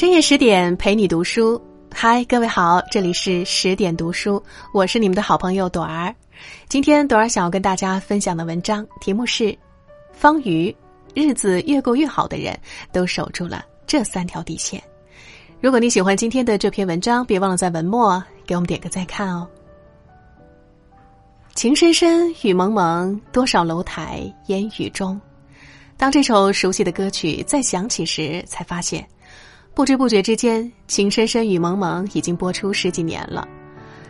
深夜十点陪你读书，嗨，各位好，这里是十点读书，我是你们的好朋友朵儿。今天朵儿想要跟大家分享的文章题目是：方瑜，日子越过越好的人都守住了这三条底线。如果你喜欢今天的这篇文章，别忘了在文末给我们点个再看哦。情深深雨蒙蒙，多少楼台烟雨中。当这首熟悉的歌曲再响起时，才发现，不知不觉之间，情深深雨蒙蒙已经播出十几年了。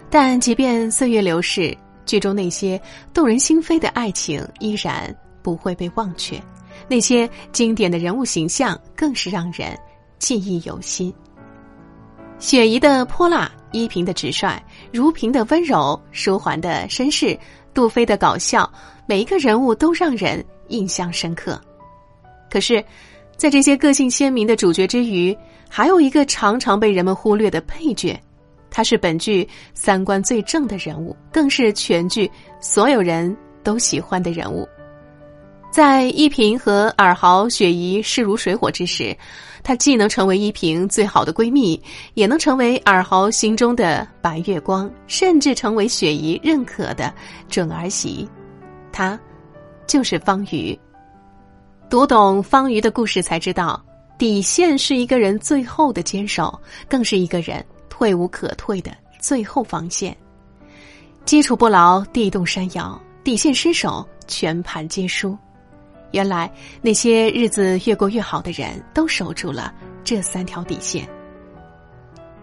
但即便岁月流逝，剧中那些动人心扉的爱情依然不会被忘却，那些经典的人物形象更是让人记忆犹新。雪姨的泼辣，依萍的直率，如萍的温柔，舒缓的绅士，杜飞的搞笑，每一个人物都让人印象深刻。可是，在这些个性鲜明的主角之余，还有一个常常被人们忽略的配角，他是本剧三观最正的人物，更是全剧所有人都喜欢的人物。在依萍和尔豪、雪姨势如水火之时。她既能成为依萍最好的闺蜜，也能成为尔豪心中的白月光，甚至成为雪姨认可的准儿媳。她，就是方瑜。读懂方瑜的故事，才知道底线是一个人最后的坚守，更是一个人退无可退的最后防线。基础不牢，地动山摇；底线失守，全盘皆输。原来那些日子越过越好的人都守住了这三条底线。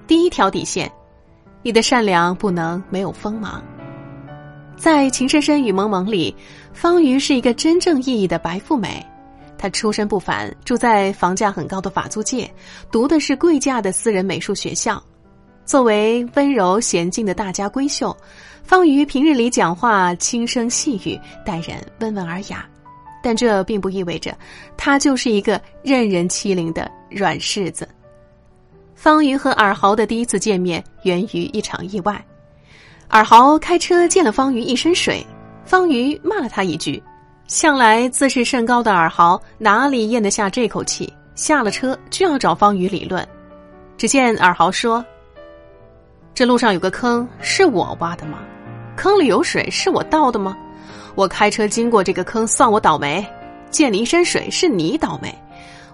第一条底线，你的善良不能没有锋芒。在《情深深雨蒙蒙》里，方瑜是一个真正意义的白富美。他出身不凡，住在房价很高的法租界，读的是贵价的私人美术学校。作为温柔娴静的大家闺秀，方瑜平日里讲话轻声细语，待人温文尔雅。但这并不意味着，他就是一个任人欺凌的软柿子。方瑜和尔豪的第一次见面源于一场意外，尔豪开车溅了方瑜一身水，方瑜骂了他一句，向来自视甚高的尔豪哪里咽得下这口气，下了车就要找方瑜理论。只见尔豪说：“这路上有个坑，是我挖的吗？坑里有水，是我倒的吗？”我开车经过这个坑，算我倒霉；溅你一身水，是你倒霉。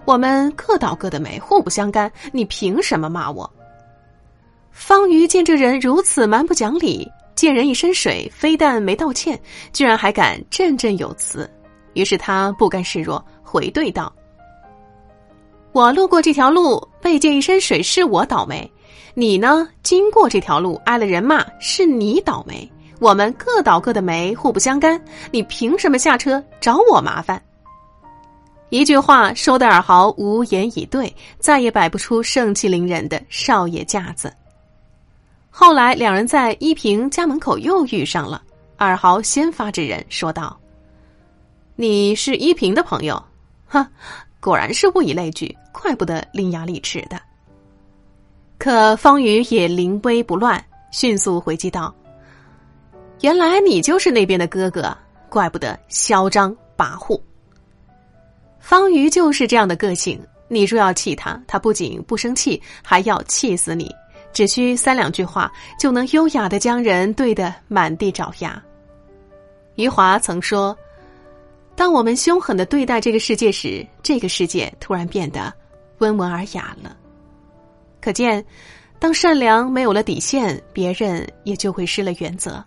我们各倒各的霉，互不相干。你凭什么骂我？方瑜见这人如此蛮不讲理，溅人一身水，非但没道歉，居然还敢振振有词。于是他不甘示弱，回怼道：“我路过这条路，被溅一身水，是我倒霉；你呢，经过这条路，挨了人骂，是你倒霉。”我们各倒各的霉，互不相干。你凭什么下车找我麻烦？一句话说的尔豪无言以对，再也摆不出盛气凌人的少爷架子。后来两人在依萍家门口又遇上了，尔豪先发制人说道：“你是依萍的朋友？哼，果然是物以类聚，怪不得伶牙俐齿的。”可方瑜也临危不乱，迅速回击道。原来你就是那边的哥哥，怪不得嚣张跋扈。方瑜就是这样的个性，你若要气他，他不仅不生气，还要气死你。只需三两句话，就能优雅的将人怼得满地找牙。余华曾说：“当我们凶狠的对待这个世界时，这个世界突然变得温文尔雅了。”可见，当善良没有了底线，别人也就会失了原则。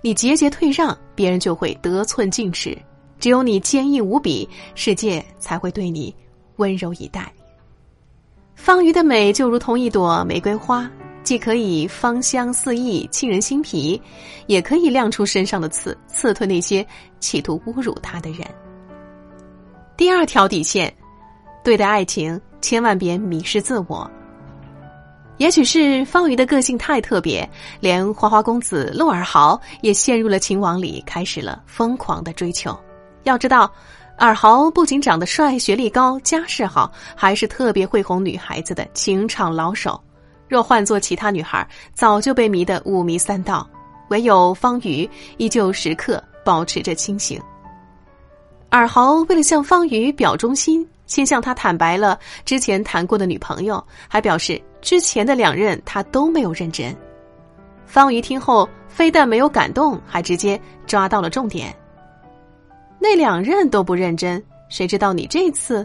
你节节退让，别人就会得寸进尺；只有你坚毅无比，世界才会对你温柔以待。方瑜的美就如同一朵玫瑰花，既可以芳香四溢、沁人心脾，也可以亮出身上的刺，刺退那些企图侮辱她的人。第二条底线，对待爱情千万别迷失自我。也许是方瑜的个性太特别，连花花公子陆尔豪也陷入了情网里，开始了疯狂的追求。要知道，尔豪不仅长得帅、学历高、家世好，还是特别会哄女孩子的情场老手。若换做其他女孩，早就被迷得五迷三道。唯有方瑜依旧时刻保持着清醒。尔豪为了向方瑜表忠心。先向他坦白了之前谈过的女朋友，还表示之前的两任他都没有认真。方瑜听后，非但没有感动，还直接抓到了重点。那两任都不认真，谁知道你这次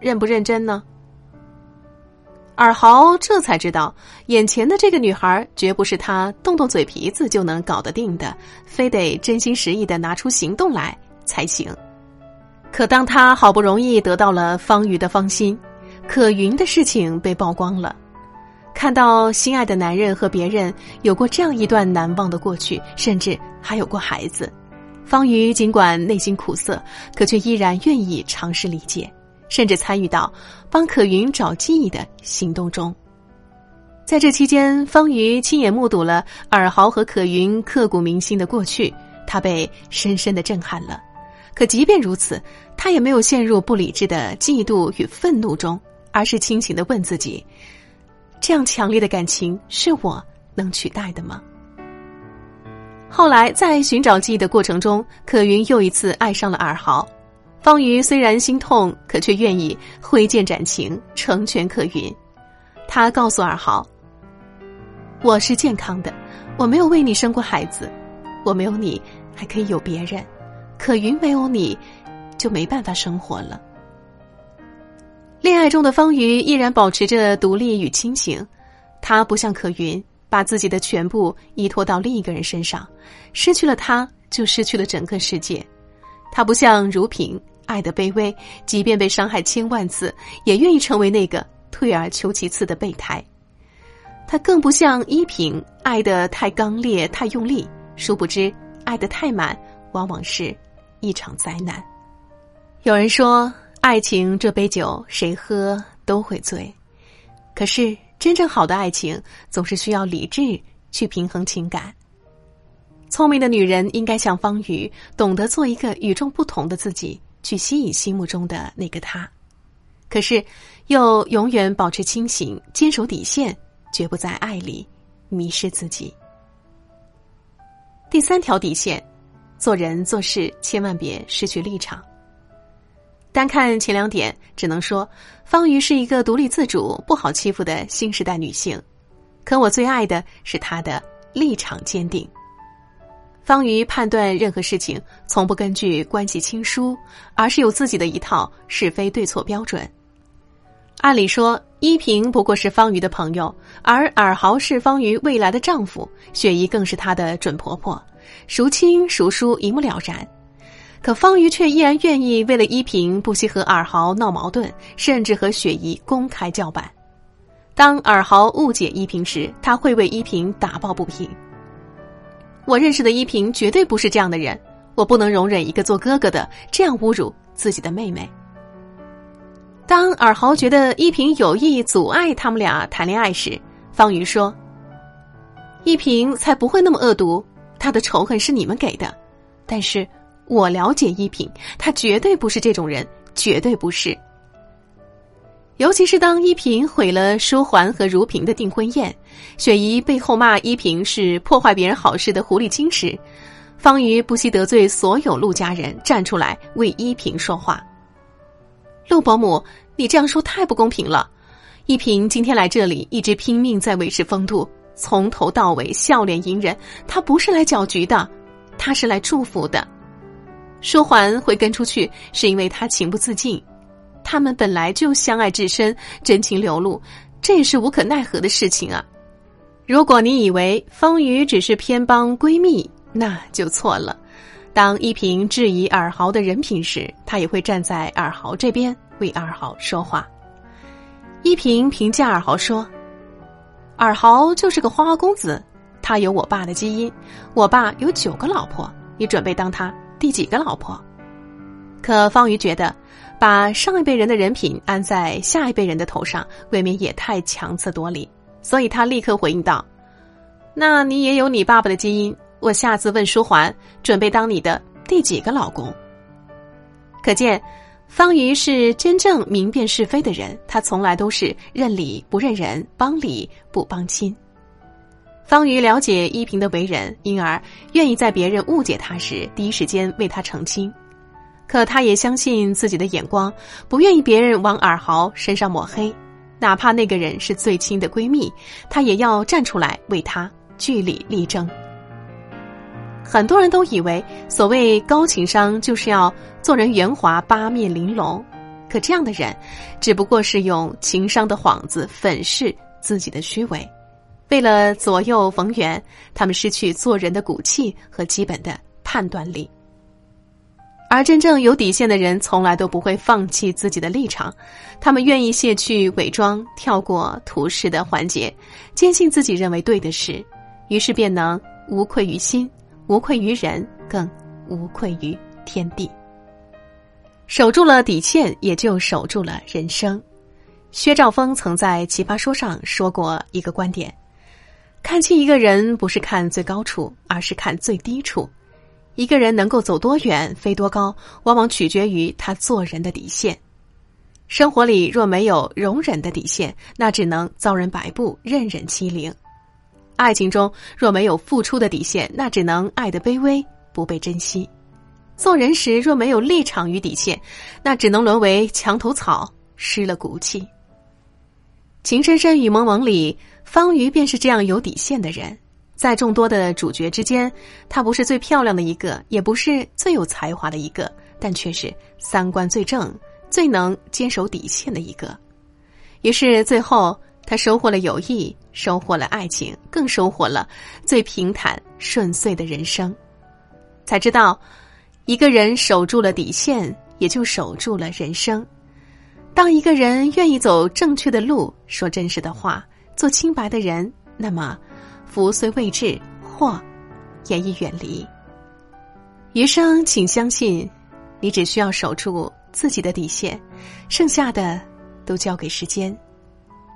认不认真呢？尔豪这才知道，眼前的这个女孩绝不是他动动嘴皮子就能搞得定的，非得真心实意的拿出行动来才行。可当他好不容易得到了方瑜的芳心，可云的事情被曝光了，看到心爱的男人和别人有过这样一段难忘的过去，甚至还有过孩子，方瑜尽管内心苦涩，可却依然愿意尝试理解，甚至参与到帮可云找记忆的行动中。在这期间，方瑜亲眼目睹了尔豪和可云刻骨铭心的过去，他被深深的震撼了。可即便如此，他也没有陷入不理智的嫉妒与愤怒中，而是清醒的问自己：这样强烈的感情是我能取代的吗？后来在寻找记忆的过程中，可云又一次爱上了尔豪。方瑜虽然心痛，可却愿意挥剑斩情，成全可云。他告诉尔豪：“我是健康的，我没有为你生过孩子，我没有你还可以有别人。”可云没有你，就没办法生活了。恋爱中的方瑜依然保持着独立与清醒，他不像可云，把自己的全部依托到另一个人身上，失去了他就失去了整个世界。他不像如萍，爱的卑微，即便被伤害千万次，也愿意成为那个退而求其次的备胎。他更不像依萍，爱的太刚烈、太用力，殊不知爱的太满。往往是一场灾难。有人说，爱情这杯酒谁喝都会醉，可是真正好的爱情总是需要理智去平衡情感。聪明的女人应该像方瑜，懂得做一个与众不同的自己，去吸引心目中的那个他。可是，又永远保持清醒，坚守底线，绝不在爱里迷失自己。第三条底线。做人做事千万别失去立场。单看前两点，只能说方瑜是一个独立自主、不好欺负的新时代女性。可我最爱的是她的立场坚定。方瑜判断任何事情从不根据关系亲疏，而是有自己的一套是非对错标准。按理说，依萍不过是方瑜的朋友，而尔豪是方瑜未来的丈夫，雪姨更是她的准婆婆。孰亲孰疏一目了然，可方瑜却依然愿意为了依萍不惜和尔豪闹矛盾，甚至和雪姨公开叫板。当尔豪误解依萍时，他会为依萍打抱不平。我认识的依萍绝对不是这样的人，我不能容忍一个做哥哥的这样侮辱自己的妹妹。当尔豪觉得依萍有意阻碍他们俩谈恋爱时，方瑜说：“依萍才不会那么恶毒。”她的仇恨是你们给的，但是我了解依萍，他绝对不是这种人，绝对不是。尤其是当依萍毁了舒桓和如萍的订婚宴，雪姨背后骂依萍是破坏别人好事的狐狸精时，方瑜不惜得罪所有陆家人，站出来为依萍说话。陆伯母，你这样说太不公平了。依萍今天来这里，一直拼命在维持风度。从头到尾笑脸迎人，他不是来搅局的，他是来祝福的。舒桓会跟出去，是因为他情不自禁。他们本来就相爱至深，真情流露，这也是无可奈何的事情啊。如果你以为方瑜只是偏帮闺蜜，那就错了。当依萍质疑尔豪的人品时，他也会站在尔豪这边为尔豪说话。依萍评价尔豪说。尔豪就是个花花公子，他有我爸的基因。我爸有九个老婆，你准备当他第几个老婆？可方瑜觉得，把上一辈人的人品安在下一辈人的头上，未免也太强词夺理。所以他立刻回应道：“那你也有你爸爸的基因，我下次问舒桓，准备当你的第几个老公？”可见。方瑜是真正明辨是非的人，他从来都是认理不认人，帮理不帮亲。方瑜了解依萍的为人，因而愿意在别人误解他时，第一时间为他澄清。可她也相信自己的眼光，不愿意别人往尔豪身上抹黑，哪怕那个人是最亲的闺蜜，她也要站出来为他据理力争。很多人都以为，所谓高情商就是要做人圆滑、八面玲珑，可这样的人，只不过是用情商的幌子粉饰自己的虚伪。为了左右逢源，他们失去做人的骨气和基本的判断力。而真正有底线的人，从来都不会放弃自己的立场，他们愿意卸去伪装，跳过图示的环节，坚信自己认为对的事，于是便能无愧于心，无愧于人，更无愧于天地。守住了底线，也就守住了人生。薛兆丰曾在《奇葩说》上说过一个观点。看清一个人，不是看最高处，而是看最低处。一个人能够走多远、飞多高，往往取决于他做人的底线。生活里若没有容忍的底线，那只能遭人摆布、任人欺凌；爱情中若没有付出的底线，那只能爱的卑微、不被珍惜；做人时若没有立场与底线，那只能沦为墙头草，失了骨气。《情深深雨蒙蒙里，方瑜便是这样有底线的人。在众多的主角之间，她不是最漂亮的一个，也不是最有才华的一个，但却是三观最正、最能坚守底线的一个。于是，最后她收获了友谊，收获了爱情，更收获了最平坦顺遂的人生。才知道，一个人守住了底线，也就守住了人生。当一个人愿意走正确的路，说真实的话，做清白的人，那么福虽未至，祸也已远离。余生，请相信，你只需要守住自己的底线，剩下的都交给时间。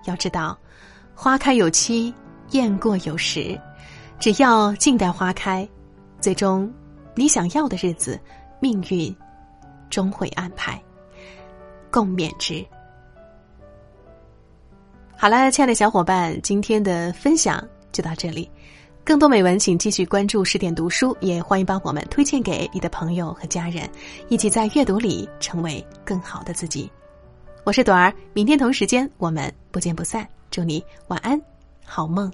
要知道，花开有期，雁过有时，只要静待花开，最终你想要的日子，命运终会安排。共勉之。好了，亲爱的小伙伴，今天的分享就到这里。更多美文，请继续关注十点读书，也欢迎把我们推荐给你的朋友和家人，一起在阅读里成为更好的自己。我是朵儿，明天同时间我们不见不散。祝你晚安，好梦。